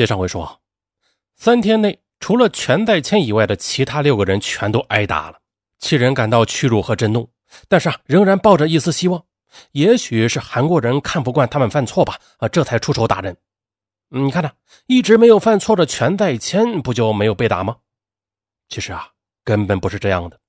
接上回说，三天内除了全在谦以外的其他六个人全都挨打了，七人感到屈辱和震怒，但是啊，仍然抱着一丝希望，也许是韩国人看不惯他们犯错吧，啊，这才出手打人。你看呢，一直没有犯错的全在谦不就没有被打吗？其实啊，根本不是这样的。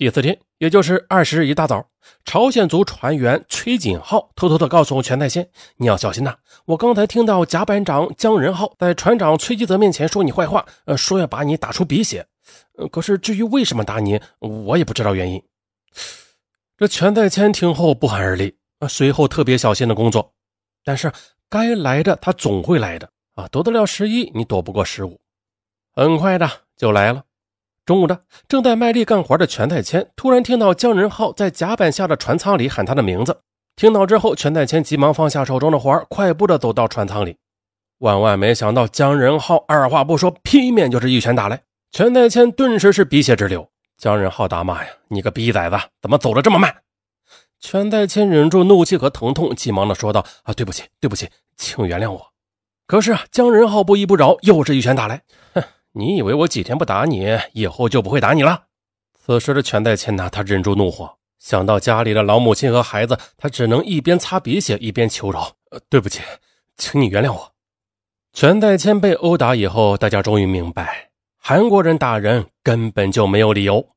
第四天，也就是二十日一大早，朝鲜族船员崔锦浩偷偷的告诉全在谦：“你要小心呐！我刚才听到甲板长姜仁浩在船长崔基泽面前说你坏话，呃，说要把你打出鼻血。呃，可是至于为什么打你，我也不知道原因。”这全在谦听后不寒而栗啊，随后特别小心的工作。但是该来的他总会来的啊，躲得了十一，你躲不过十五。很快的就来了。中午的，正在卖力干活的全在谦突然听到姜仁浩在甲板下的船舱里喊他的名字。听到之后，全在谦急忙放下手中的活快步的走到船舱里。万万没想到，姜仁浩二话不说，劈面就是一拳打来。全在谦顿时是鼻血直流。姜仁浩大骂呀：“你个逼崽子，怎么走的这么慢？”全在谦忍住怒气和疼痛，急忙的说道：“啊，对不起，对不起，请原谅我。”可是啊，姜仁浩不依不饶，又是一拳打来。哼！你以为我几天不打你，以后就不会打你了？此时的全在谦呐，他忍住怒火，想到家里的老母亲和孩子，他只能一边擦鼻血一边求饶：“，对不起，请你原谅我。”全在谦被殴打以后，大家终于明白，韩国人打人根本就没有理由。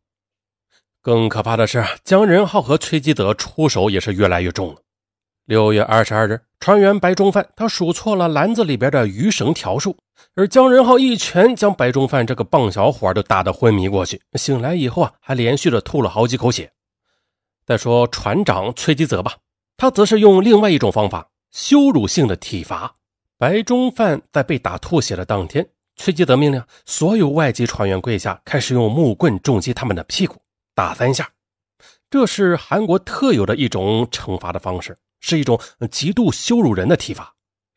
更可怕的是，姜仁浩和崔基德出手也是越来越重了。六月二十二日，船员白中范他数错了篮子里边的鱼绳条数，而姜仁浩一拳将白中范这个棒小伙都打得昏迷过去。醒来以后啊，还连续的吐了好几口血。再说船长崔基泽吧，他则是用另外一种方法羞辱性的体罚白中范。在被打吐血的当天，崔基泽命令所有外籍船员跪下，开始用木棍重击他们的屁股，打三下。这是韩国特有的一种惩罚的方式。是一种极度羞辱人的体罚。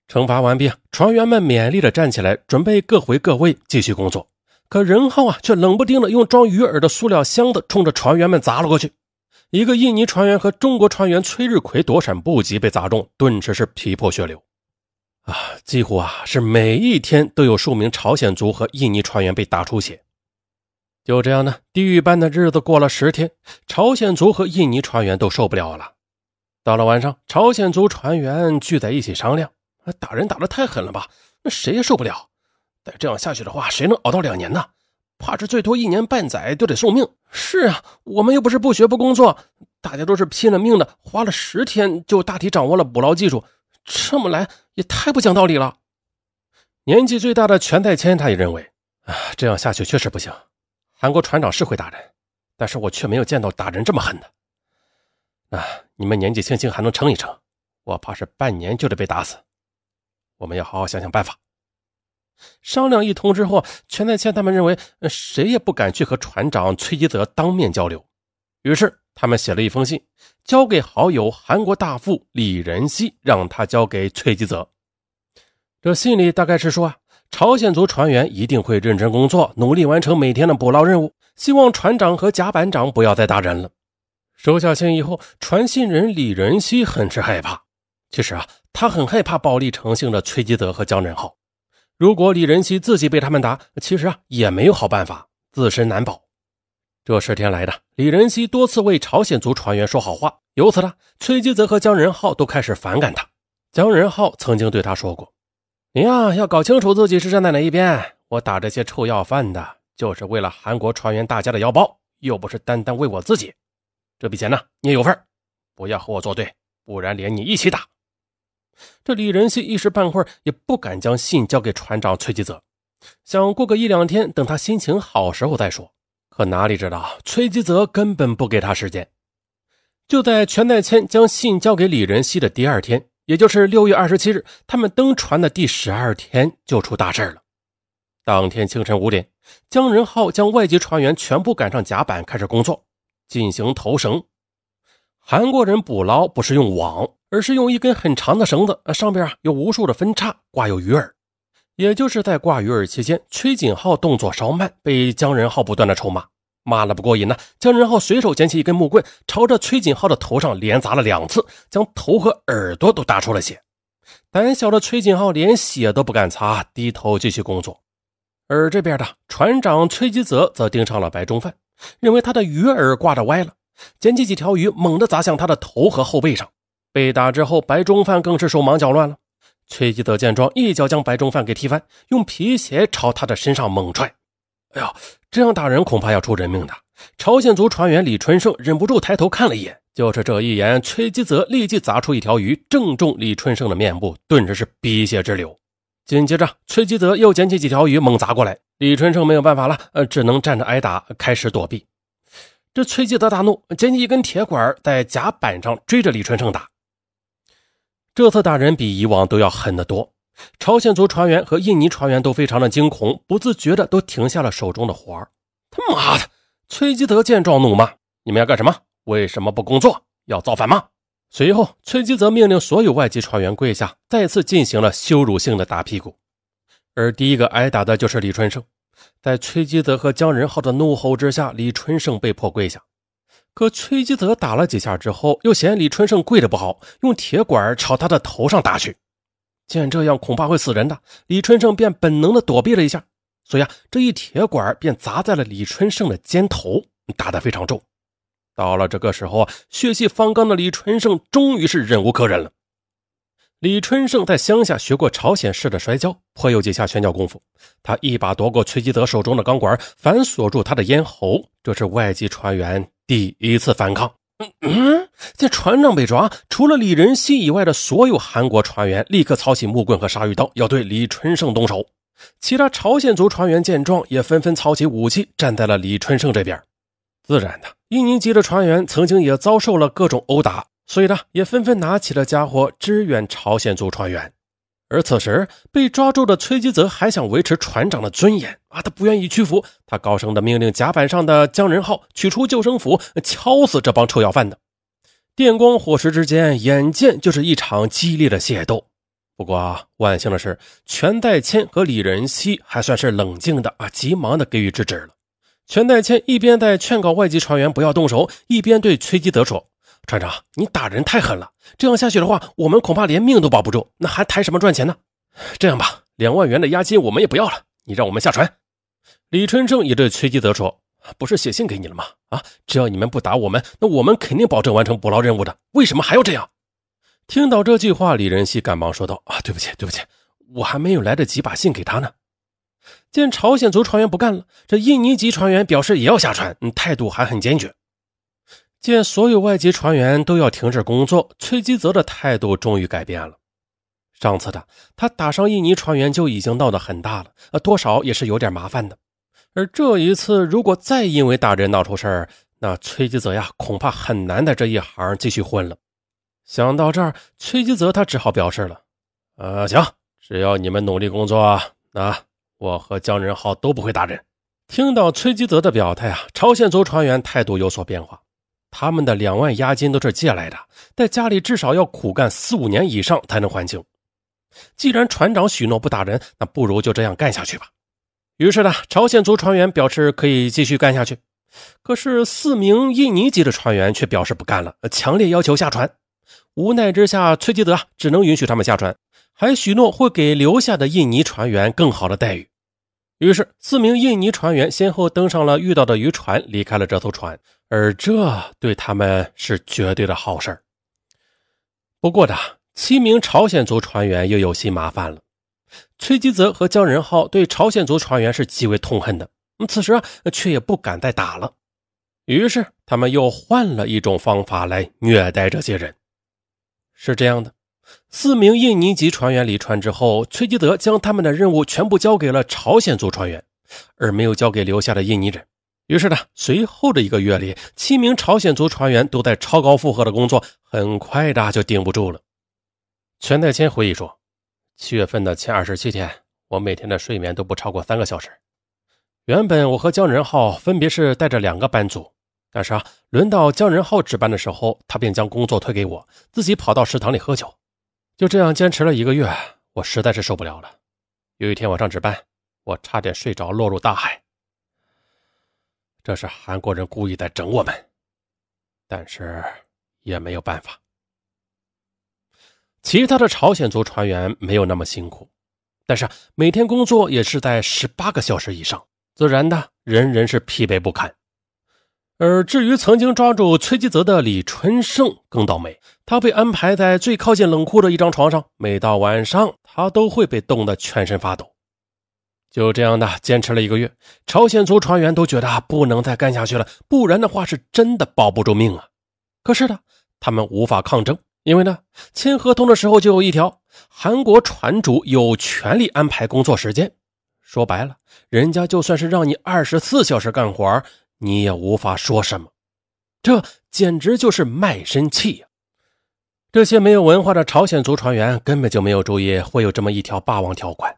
惩罚完毕，船员们勉力的站起来，准备各回各位继续工作。可任浩啊，却冷不丁的用装鱼饵的塑料箱子冲着船员们砸了过去。一个印尼船员和中国船员崔日奎躲闪不及，被砸中，顿时是皮破血流。啊，几乎啊是每一天都有数名朝鲜族和印尼船员被打出血。就这样呢，地狱般的日子过了十天，朝鲜族和印尼船员都受不了了。到了晚上，朝鲜族船员聚在一起商量：打人打得太狠了吧？那谁也受不了。再这样下去的话，谁能熬到两年呢？怕是最多一年半载都得送命。是啊，我们又不是不学不工作，大家都是拼了命的，花了十天就大体掌握了捕捞技术。这么来也太不讲道理了。年纪最大的全在谦他也认为：啊，这样下去确实不行。韩国船长是会打人，但是我却没有见到打人这么狠的。啊，你们年纪轻轻还能撑一撑，我怕是半年就得被打死。我们要好好想想办法。商量一通之后，全在谦他们认为谁也不敢去和船长崔吉泽当面交流，于是他们写了一封信，交给好友韩国大副李仁熙，让他交给崔吉泽。这信里大概是说啊，朝鲜族船员一定会认真工作，努力完成每天的捕捞任务，希望船长和甲板长不要再打人了。收下信以后，传信人李仁熙很是害怕。其实啊，他很害怕暴力成性的崔基泽和姜仁浩。如果李仁熙自己被他们打，其实啊也没有好办法，自身难保。这十天来的，李仁熙多次为朝鲜族船员说好话，由此呢，崔基泽和姜仁浩都开始反感他。姜仁浩曾经对他说过：“你呀，要搞清楚自己是站在哪一边。我打这些臭要饭的，就是为了韩国船员大家的腰包，又不是单单为我自己。”这笔钱呢，你也有份不要和我作对，不然连你一起打。这李仁熙一时半会儿也不敢将信交给船长崔吉泽，想过个一两天，等他心情好时候再说。可哪里知道，崔吉泽根本不给他时间。就在全在谦将信交给李仁熙的第二天，也就是六月二十七日，他们登船的第十二天，就出大事了。当天清晨五点，江仁浩将外籍船员全部赶上甲板，开始工作。进行投绳，韩国人捕捞不是用网，而是用一根很长的绳子，上边啊有无数的分叉，挂有鱼饵。也就是在挂鱼饵期间，崔锦浩动作稍慢，被姜仁浩不断的臭骂，骂了不过瘾呢。姜仁浩随手捡起一根木棍，朝着崔锦浩的头上连砸了两次，将头和耳朵都打出了血。胆小的崔锦浩连血都不敢擦，低头继续工作。而这边的船长崔吉泽则盯上了白中范，认为他的鱼饵挂着歪了，捡起几条鱼猛地砸向他的头和后背上。被打之后，白中范更是手忙脚乱了。崔吉泽见状，一脚将白中范给踢翻，用皮鞋朝他的身上猛踹。哎呦，这样打人恐怕要出人命的。朝鲜族船员李春盛忍不住抬头看了一眼，就是这一眼，崔吉泽立即砸出一条鱼，正中李春盛的面部，顿时是鼻血直流。紧接着，崔吉泽又捡起几条鱼猛砸过来，李春盛没有办法了，呃，只能站着挨打，开始躲避。这崔吉德大怒，捡起一根铁管，在甲板上追着李春盛打。这次打人比以往都要狠得多，朝鲜族船员和印尼船员都非常的惊恐，不自觉的都停下了手中的活儿。他妈的！崔吉德见状怒骂：“你们要干什么？为什么不工作？要造反吗？”随后，崔吉泽命令所有外籍船员跪下，再次进行了羞辱性的打屁股。而第一个挨打的就是李春生。在崔基泽和姜仁浩的怒吼之下，李春生被迫跪下。可崔基泽打了几下之后，又嫌李春生跪的不好，用铁管朝他的头上打去。见这样恐怕会死人的，李春生便本能的躲避了一下，所以啊，这一铁管便砸在了李春生的肩头，打得非常重。到了这个时候啊，血气方刚的李春生终于是忍无可忍了。李春盛在乡下学过朝鲜式的摔跤，颇有几下拳脚功夫。他一把夺过崔吉德手中的钢管，反锁住他的咽喉。这是外籍船员第一次反抗。嗯嗯，见船长被抓，除了李仁熙以外的所有韩国船员立刻操起木棍和鲨鱼刀，要对李春盛动手。其他朝鲜族船员见状，也纷纷操起武器，站在了李春盛这边。自然的，印尼籍的船员曾经也遭受了各种殴打，所以呢，也纷纷拿起了家伙支援朝鲜族船员。而此时被抓住的崔吉泽还想维持船长的尊严啊，他不愿意屈服，他高声的命令甲板上的姜仁浩取出救生斧，敲死这帮臭要饭的。电光火石之间，眼见就是一场激烈的械斗。不过万幸的是，全代谦和李仁熙还算是冷静的啊，急忙的给予制止了。全代谦一边在劝告外籍船员不要动手，一边对崔基德说：“船长，你打人太狠了，这样下去的话，我们恐怕连命都保不住，那还谈什么赚钱呢？这样吧，两万元的押金我们也不要了，你让我们下船。”李春盛也对崔基德说：“不是写信给你了吗？啊，只要你们不打我们，那我们肯定保证完成捕捞任务的。为什么还要这样？”听到这句话，李仁熙赶忙说道：“啊，对不起，对不起，我还没有来得及把信给他呢。”见朝鲜族船员不干了，这印尼籍船员表示也要下船，态度还很坚决。见所有外籍船员都要停止工作，崔基泽的态度终于改变了。上次的他打伤印尼船员就已经闹得很大了，呃，多少也是有点麻烦的。而这一次，如果再因为打人闹出事儿，那崔基泽呀，恐怕很难在这一行继续混了。想到这儿，崔基泽他只好表示了：“呃，行，只要你们努力工作，那……”我和姜仁浩都不会打人。听到崔基泽的表态啊，朝鲜族船员态度有所变化。他们的两万押金都是借来的，在家里至少要苦干四五年以上才能还清。既然船长许诺不打人，那不如就这样干下去吧。于是呢，朝鲜族船员表示可以继续干下去。可是四名印尼籍的船员却表示不干了，强烈要求下船。无奈之下，崔吉德只能允许他们下船。还许诺会给留下的印尼船员更好的待遇，于是四名印尼船员先后登上了遇到的渔船，离开了这艘船，而这对他们是绝对的好事不过的，七名朝鲜族船员又有些麻烦了。崔基泽和姜仁浩对朝鲜族船员是极为痛恨的，此时啊，却也不敢再打了。于是他们又换了一种方法来虐待这些人。是这样的。四名印尼籍船员离船之后，崔基德将他们的任务全部交给了朝鲜族船员，而没有交给留下的印尼人。于是呢，随后的一个月里，七名朝鲜族船员都在超高负荷的工作，很快的就顶不住了。全代谦回忆说：“七月份的前二十七天，我每天的睡眠都不超过三个小时。原本我和姜仁浩分别是带着两个班组，但是啊，轮到姜仁浩值班的时候，他便将工作推给我，自己跑到食堂里喝酒。”就这样坚持了一个月，我实在是受不了了。有一天晚上值班，我差点睡着，落入大海。这是韩国人故意在整我们，但是也没有办法。其他的朝鲜族船员没有那么辛苦，但是每天工作也是在十八个小时以上，自然的人人是疲惫不堪。而至于曾经抓住崔吉泽的李春胜更倒霉，他被安排在最靠近冷库的一张床上，每到晚上他都会被冻得全身发抖。就这样的坚持了一个月，朝鲜族船员都觉得不能再干下去了，不然的话是真的保不住命啊。可是呢，他们无法抗争。因为呢，签合同的时候就有一条，韩国船主有权利安排工作时间。说白了，人家就算是让你二十四小时干活，你也无法说什么。这简直就是卖身契呀！这些没有文化的朝鲜族船员根本就没有注意会有这么一条霸王条款。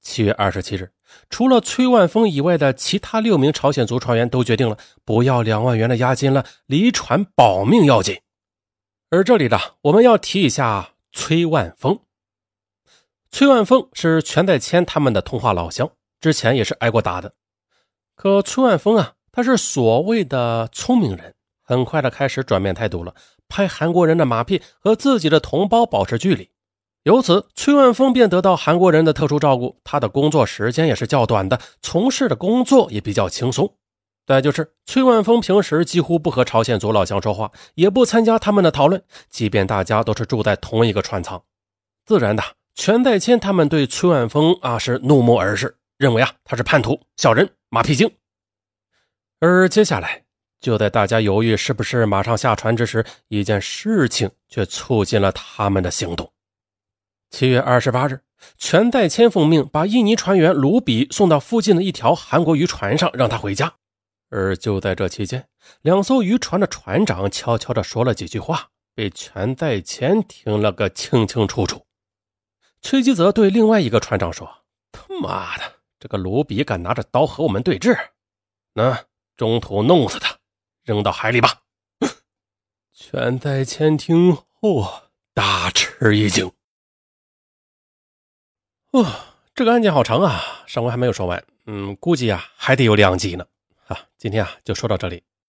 七月二十七日，除了崔万峰以外的其他六名朝鲜族船员都决定了不要两万元的押金了，离船保命要紧。而这里的我们要提一下崔万峰。崔万峰是全在谦他们的通话老乡，之前也是挨过打的。可崔万峰啊，他是所谓的聪明人，很快的开始转变态度了，拍韩国人的马屁，和自己的同胞保持距离。由此，崔万峰便得到韩国人的特殊照顾，他的工作时间也是较短的，从事的工作也比较轻松。再就是崔万峰平时几乎不和朝鲜族老乡说话，也不参加他们的讨论，即便大家都是住在同一个船舱。自然的，全代谦他们对崔万峰啊是怒目而视，认为啊他是叛徒、小人、马屁精。而接下来，就在大家犹豫是不是马上下船之时，一件事情却促进了他们的行动。七月二十八日，全代谦奉命把印尼船员卢比送到附近的一条韩国渔船上，让他回家。而就在这期间，两艘渔船的船长悄悄地说了几句话，被全在前听了个清清楚楚。崔吉泽对另外一个船长说：“他妈的，这个卢比敢拿着刀和我们对峙，那中途弄死他，扔到海里吧。”全在前听后大吃一惊。哦，这个案件好长啊，上回还没有说完，嗯，估计啊还得有两集呢。啊，今天啊就说到这里。